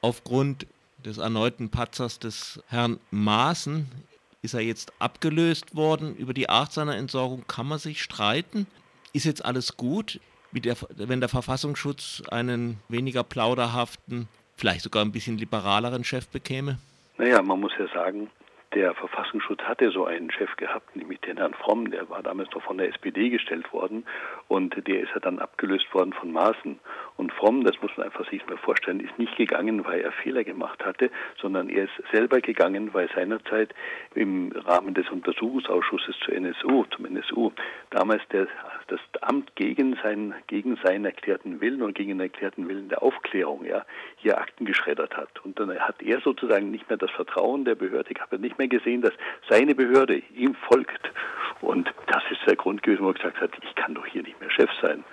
Aufgrund des erneuten Patzers des Herrn Maaßen ist er jetzt abgelöst worden. Über die Art seiner Entsorgung kann man sich streiten. Ist jetzt alles gut, der, wenn der Verfassungsschutz einen weniger plauderhaften, vielleicht sogar ein bisschen liberaleren Chef bekäme? Naja, man muss ja sagen, der Verfassungsschutz hatte so einen Chef gehabt, nämlich den Herrn Fromm, der war damals noch von der SPD gestellt worden und der ist ja dann abgelöst worden von Maaßen. Und Fromm, das muss man einfach sich mal vorstellen, ist nicht gegangen, weil er Fehler gemacht hatte, sondern er ist selber gegangen, weil seinerzeit im Rahmen des Untersuchungsausschusses zur NSU, zum NSU, damals der, das Amt gegen seinen, gegen seinen erklärten Willen und gegen den erklärten Willen der Aufklärung, ja, hier Akten geschreddert hat. Und dann hat er sozusagen nicht mehr das Vertrauen der Behörde gehabt, nicht mehr gesehen, dass seine Behörde ihm folgt. Und das ist der Grund gewesen, wo er gesagt hat, ich kann doch hier nicht mehr Chef sein,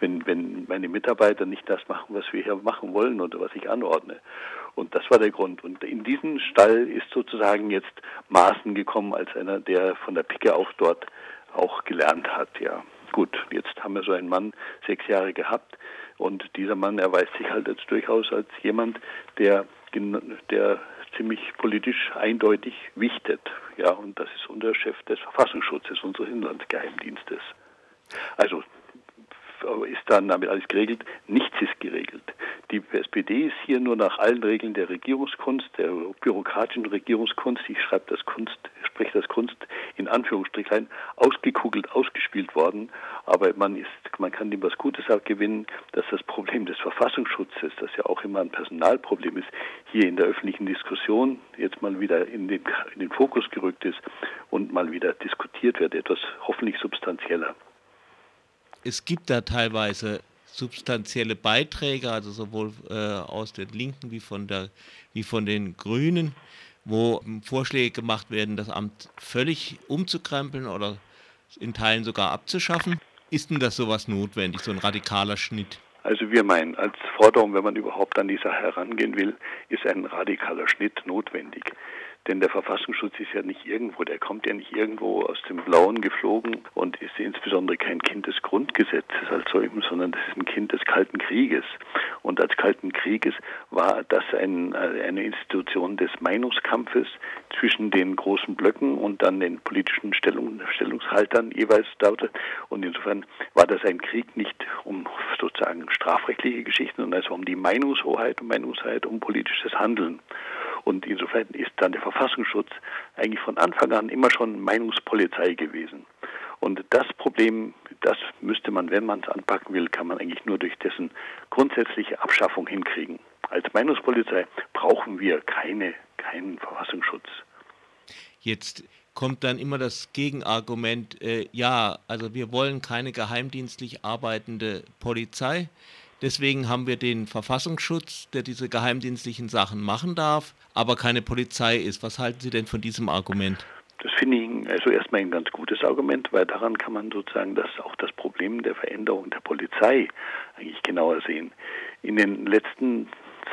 wenn, wenn meine Mitarbeiter nicht das machen, was wir hier machen wollen oder was ich anordne. Und das war der Grund. Und in diesen Stall ist sozusagen jetzt Maaßen gekommen als einer, der von der Picke auf dort auch gelernt hat, ja. Gut, jetzt haben wir so einen Mann sechs Jahre gehabt und dieser Mann erweist sich halt jetzt durchaus als jemand, der, der ziemlich politisch eindeutig wichtet. Ja, und das ist unser Chef des Verfassungsschutzes, unseres Inlandsgeheimdienstes. Also ist dann damit alles geregelt? Nichts ist geregelt. Die SPD ist hier nur nach allen Regeln der Regierungskunst, der bürokratischen Regierungskunst, ich schreibe das Kunst, spreche das Kunst in Anführungsstrichlein, ausgekugelt, ausgespielt worden. Aber man ist, man kann dem was Gutes auch gewinnen, dass das Problem des Verfassungsschutzes, das ja auch immer ein Personalproblem ist, hier in der öffentlichen Diskussion jetzt mal wieder in den, in den Fokus gerückt ist und mal wieder diskutiert wird, etwas hoffentlich substanzieller es gibt da teilweise substanzielle Beiträge, also sowohl äh, aus den Linken wie von, der, wie von den Grünen, wo Vorschläge gemacht werden, das Amt völlig umzukrempeln oder in Teilen sogar abzuschaffen. Ist denn das sowas notwendig, so ein radikaler Schnitt? Also wir meinen, als Forderung, wenn man überhaupt an die Sache herangehen will, ist ein radikaler Schnitt notwendig. Denn der Verfassungsschutz ist ja nicht irgendwo, der kommt ja nicht irgendwo aus dem Blauen geflogen und ist insbesondere kein Kind des Grundgesetzes als solchen, sondern das ist ein Kind des Kalten Krieges. Und als Kalten Krieges war das ein, äh, eine Institution des Meinungskampfes zwischen den großen Blöcken und dann den politischen Stellung, Stellungshaltern jeweils dort. Und insofern war das ein Krieg nicht um sozusagen strafrechtliche Geschichten, sondern also um die Meinungshoheit und Meinungshoheit um politisches Handeln. Und insofern ist dann der Verfassungsschutz eigentlich von Anfang an immer schon Meinungspolizei gewesen. Und das Problem, das müsste man, wenn man es anpacken will, kann man eigentlich nur durch dessen grundsätzliche Abschaffung hinkriegen. Als Meinungspolizei brauchen wir keine, keinen Verfassungsschutz. Jetzt kommt dann immer das Gegenargument, äh, ja, also wir wollen keine geheimdienstlich arbeitende Polizei. Deswegen haben wir den Verfassungsschutz, der diese geheimdienstlichen Sachen machen darf, aber keine Polizei ist. Was halten Sie denn von diesem Argument? Das finde ich also erstmal ein ganz gutes Argument, weil daran kann man sozusagen das auch das Problem der Veränderung der Polizei eigentlich genauer sehen. In den letzten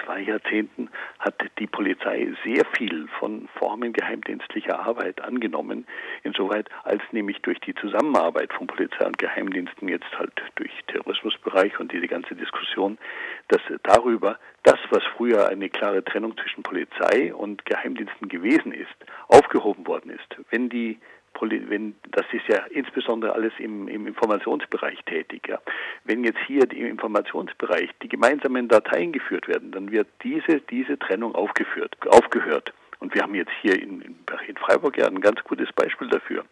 zwei Jahrzehnten hat die Polizei sehr viel von Formen geheimdienstlicher Arbeit angenommen, insoweit als nämlich durch die Zusammenarbeit von Polizei und Geheimdiensten jetzt halt durch Terrorismusbereich und diese ganze Diskussion, dass darüber das, was früher eine klare Trennung zwischen Polizei und Geheimdiensten gewesen ist, aufgehoben worden ist. Wenn die wenn, das ist ja insbesondere alles im, im Informationsbereich tätig. Ja. Wenn jetzt hier im Informationsbereich die gemeinsamen Dateien geführt werden, dann wird diese, diese Trennung aufgeführt, aufgehört. Und wir haben jetzt hier in, in Freiburg ja ein ganz gutes Beispiel dafür.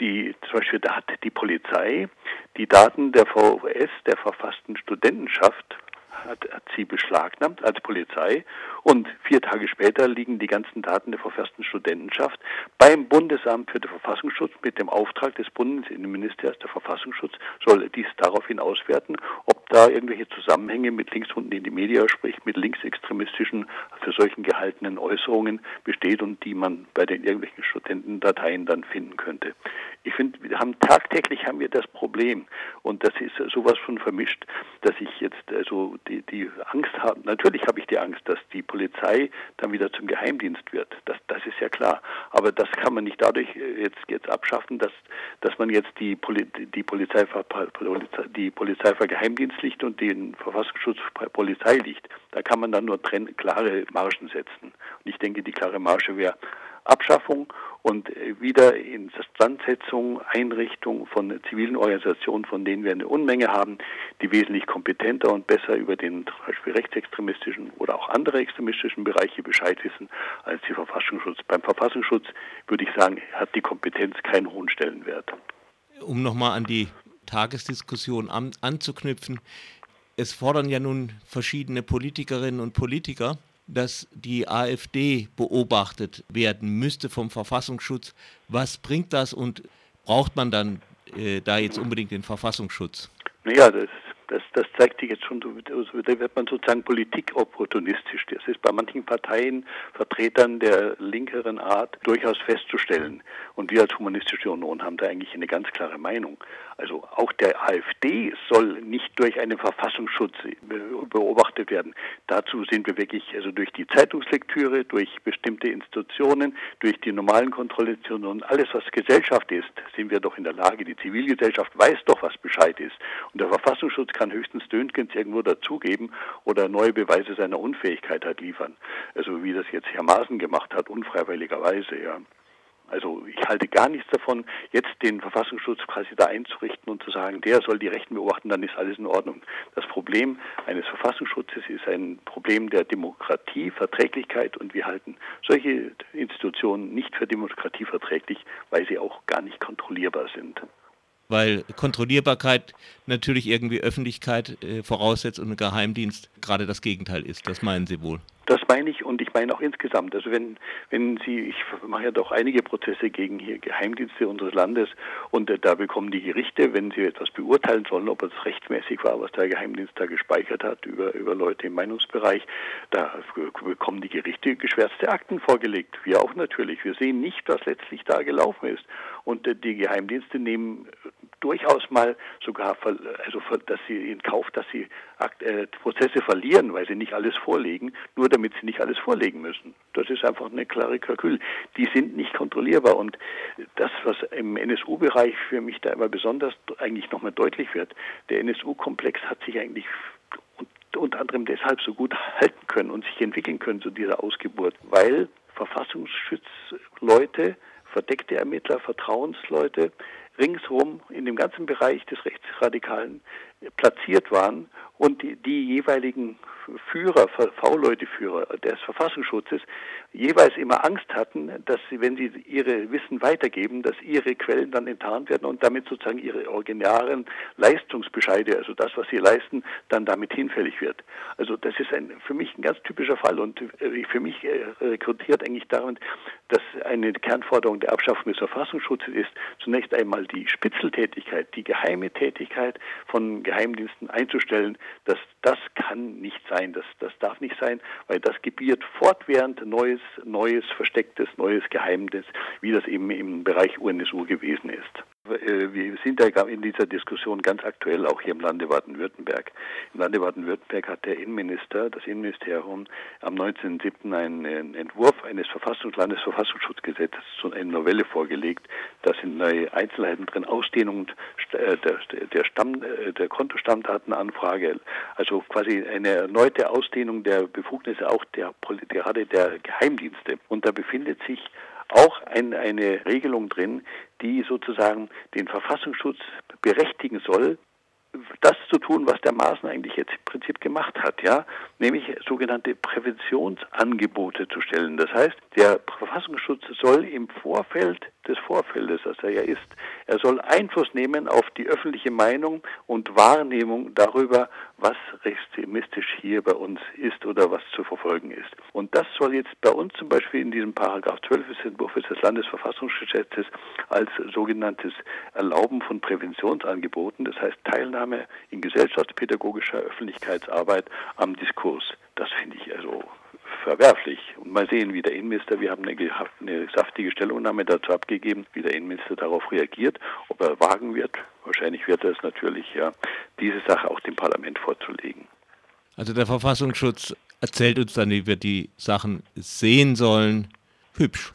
Die, zum Beispiel, da hat die Polizei die Daten der VS, der verfassten Studentenschaft, hat, hat sie beschlagnahmt als Polizei und vier Tage später liegen die ganzen Daten der verfassten Studentenschaft beim Bundesamt für den Verfassungsschutz mit dem Auftrag des Bundesinnenministers, der Verfassungsschutz soll dies daraufhin auswerten, ob da irgendwelche Zusammenhänge mit Linkshunden in die Medien, sprich mit linksextremistischen, für solchen gehaltenen Äußerungen besteht und die man bei den irgendwelchen Studentendateien dann finden könnte. Ich finde, wir haben tagtäglich haben wir das Problem und das ist sowas von vermischt, dass ich jetzt also die, die Angst haben, natürlich habe ich die Angst, dass die Polizei dann wieder zum Geheimdienst wird. Das, das ist ja klar. Aber das kann man nicht dadurch äh, jetzt, jetzt abschaffen, dass, dass man jetzt die, Poli die, Polizei, die Polizei vergeheimdienstlicht und den Verfassungsschutz Polizei liegt. Da kann man dann nur klare Margen setzen. Und ich denke, die klare Marge wäre Abschaffung und äh, wieder Instandsetzung, Einrichtung von zivilen Organisationen, von denen wir eine Unmenge haben, die wesentlich kompetenter und besser über den zum Beispiel rechtsextremistischen oder auch andere extremistischen Bereiche Bescheid wissen als die Verfassungsschutz. Beim Verfassungsschutz würde ich sagen, hat die Kompetenz keinen hohen Stellenwert. Um nochmal an die Tagesdiskussion an, anzuknüpfen, es fordern ja nun verschiedene Politikerinnen und Politiker, dass die AfD beobachtet werden müsste vom Verfassungsschutz. Was bringt das und braucht man dann äh, da jetzt unbedingt den Verfassungsschutz? Naja, das das, das zeigt sich jetzt schon, da wird man sozusagen politikopportunistisch. Das ist bei manchen Parteien, Vertretern der linkeren Art durchaus festzustellen. Und wir als Humanistische Union haben da eigentlich eine ganz klare Meinung. Also auch der AfD soll nicht durch einen Verfassungsschutz beobachtet werden. Dazu sind wir wirklich, also durch die Zeitungslektüre, durch bestimmte Institutionen, durch die normalen Kontrollationen und alles, was Gesellschaft ist, sind wir doch in der Lage. Die Zivilgesellschaft weiß doch, was Bescheid ist. Und der Verfassungsschutz kann höchstens Dönkens irgendwo dazugeben oder neue Beweise seiner Unfähigkeit halt liefern. Also wie das jetzt Herr Maaßen gemacht hat, unfreiwilligerweise, ja. Also ich halte gar nichts davon, jetzt den Verfassungsschutz quasi da einzurichten und zu sagen, der soll die Rechten beobachten, dann ist alles in Ordnung. Das Problem eines Verfassungsschutzes ist ein Problem der Demokratie, Verträglichkeit und wir halten solche Institutionen nicht für demokratieverträglich, weil sie auch gar nicht kontrollierbar sind weil Kontrollierbarkeit natürlich irgendwie Öffentlichkeit äh, voraussetzt und ein Geheimdienst gerade das Gegenteil ist. Das meinen Sie wohl? Das meine ich und ich meine auch insgesamt. Also wenn, wenn Sie, ich mache ja doch einige Prozesse gegen hier Geheimdienste unseres Landes und äh, da bekommen die Gerichte, wenn sie etwas beurteilen sollen, ob es rechtmäßig war, was der Geheimdienst da gespeichert hat über, über Leute im Meinungsbereich, da bekommen die Gerichte geschwärzte Akten vorgelegt. Wir auch natürlich. Wir sehen nicht, was letztlich da gelaufen ist. Und äh, die Geheimdienste nehmen durchaus mal sogar, also dass sie in Kauf, dass sie äh, Prozesse verlieren, weil sie nicht alles vorlegen, nur damit sie nicht alles vorlegen müssen. Das ist einfach eine klare Kalkül. Die sind nicht kontrollierbar und das, was im NSU-Bereich für mich da immer besonders eigentlich nochmal deutlich wird, der NSU-Komplex hat sich eigentlich unter anderem deshalb so gut halten können und sich entwickeln können zu dieser Ausgeburt, weil Verfassungsschutzleute, verdeckte Ermittler, Vertrauensleute ringsherum in dem ganzen Bereich des Rechtsradikalen platziert waren und die, die jeweiligen Führer, V-Leute-Führer des Verfassungsschutzes jeweils immer Angst hatten, dass sie, wenn sie ihre Wissen weitergeben, dass ihre Quellen dann enttarnt werden und damit sozusagen ihre originären Leistungsbescheide, also das, was sie leisten, dann damit hinfällig wird. Also das ist ein, für mich ein ganz typischer Fall und äh, für mich äh, rekrutiert eigentlich darin, dass eine Kernforderung der Abschaffung des Verfassungsschutzes ist, zunächst einmal die Spitzeltätigkeit, die geheime Tätigkeit von Geheimdiensten einzustellen, dass das kann nicht sein, das, das darf nicht sein, weil das gebiert fortwährend neues, neues, verstecktes, neues Geheimnis, wie das eben im Bereich UNSU gewesen ist. Äh, wir sind ja in dieser Diskussion ganz aktuell auch hier im Lande Baden-Württemberg. Im Lande Baden-Württemberg hat der Innenminister, das Innenministerium, am 19.07. einen Entwurf eines Verfassungs Landesverfassungsschutzgesetzes zu einer Novelle vorgelegt. Da sind neue Einzelheiten drin, Ausdehnung äh, der, Stamm, äh, der Kontostammdatenanfrage, also quasi eine erneute Ausdehnung der Befugnisse auch der, gerade der Geheimdienste. Und da befindet sich auch ein, eine Regelung drin, die sozusagen den Verfassungsschutz berechtigen soll, das zu tun, was der Maaßen eigentlich jetzt im Prinzip gemacht hat, ja, nämlich sogenannte Präventionsangebote zu stellen. Das heißt, der Verfassungsschutz soll im Vorfeld des Vorfeldes, das er ja ist, er soll Einfluss nehmen auf die öffentliche Meinung und Wahrnehmung darüber, was extremistisch hier bei uns ist oder was zu verfolgen ist. Und das soll jetzt bei uns zum Beispiel in diesem Paragraph 12 des Entwurfs des Landesverfassungsgesetzes als sogenanntes Erlauben von Präventionsangeboten, das heißt Teilnahme in gesellschaftspädagogischer Öffentlichkeitsarbeit am Diskurs. Das finde ich also verwerflich. Mal sehen, wie der Innenminister, wir haben eine, eine saftige Stellungnahme dazu abgegeben, wie der Innenminister darauf reagiert, ob er wagen wird. Wahrscheinlich wird er es natürlich, ja, diese Sache auch dem Parlament vorzulegen. Also der Verfassungsschutz erzählt uns dann, wie wir die Sachen sehen sollen. Hübsch.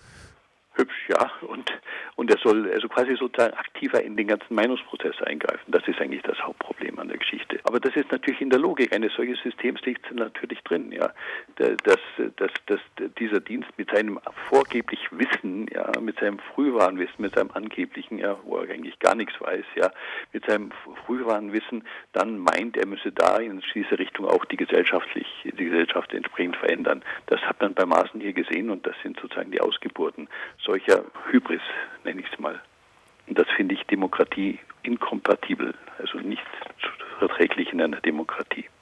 Hübsch, ja. Und und er soll also quasi sozusagen aktiver in den ganzen Meinungsprozess eingreifen. Das ist eigentlich das Hauptproblem an der Geschichte. Aber das ist natürlich in der Logik eines solchen Systems liegt natürlich drin, ja. Dass, dass, dass dieser Dienst mit seinem vorgeblich Wissen, ja, mit seinem Frühwarnwissen, mit seinem angeblichen, ja, wo er eigentlich gar nichts weiß, ja, mit seinem Frühwarnwissen dann meint, er müsse da in diese Richtung auch die gesellschaftlich, die Gesellschaft entsprechend verändern. Das hat man bei Maßen hier gesehen und das sind sozusagen die Ausgeburten solcher Hybris nenne ich es mal. Und das finde ich Demokratie inkompatibel, also nicht verträglich in einer Demokratie.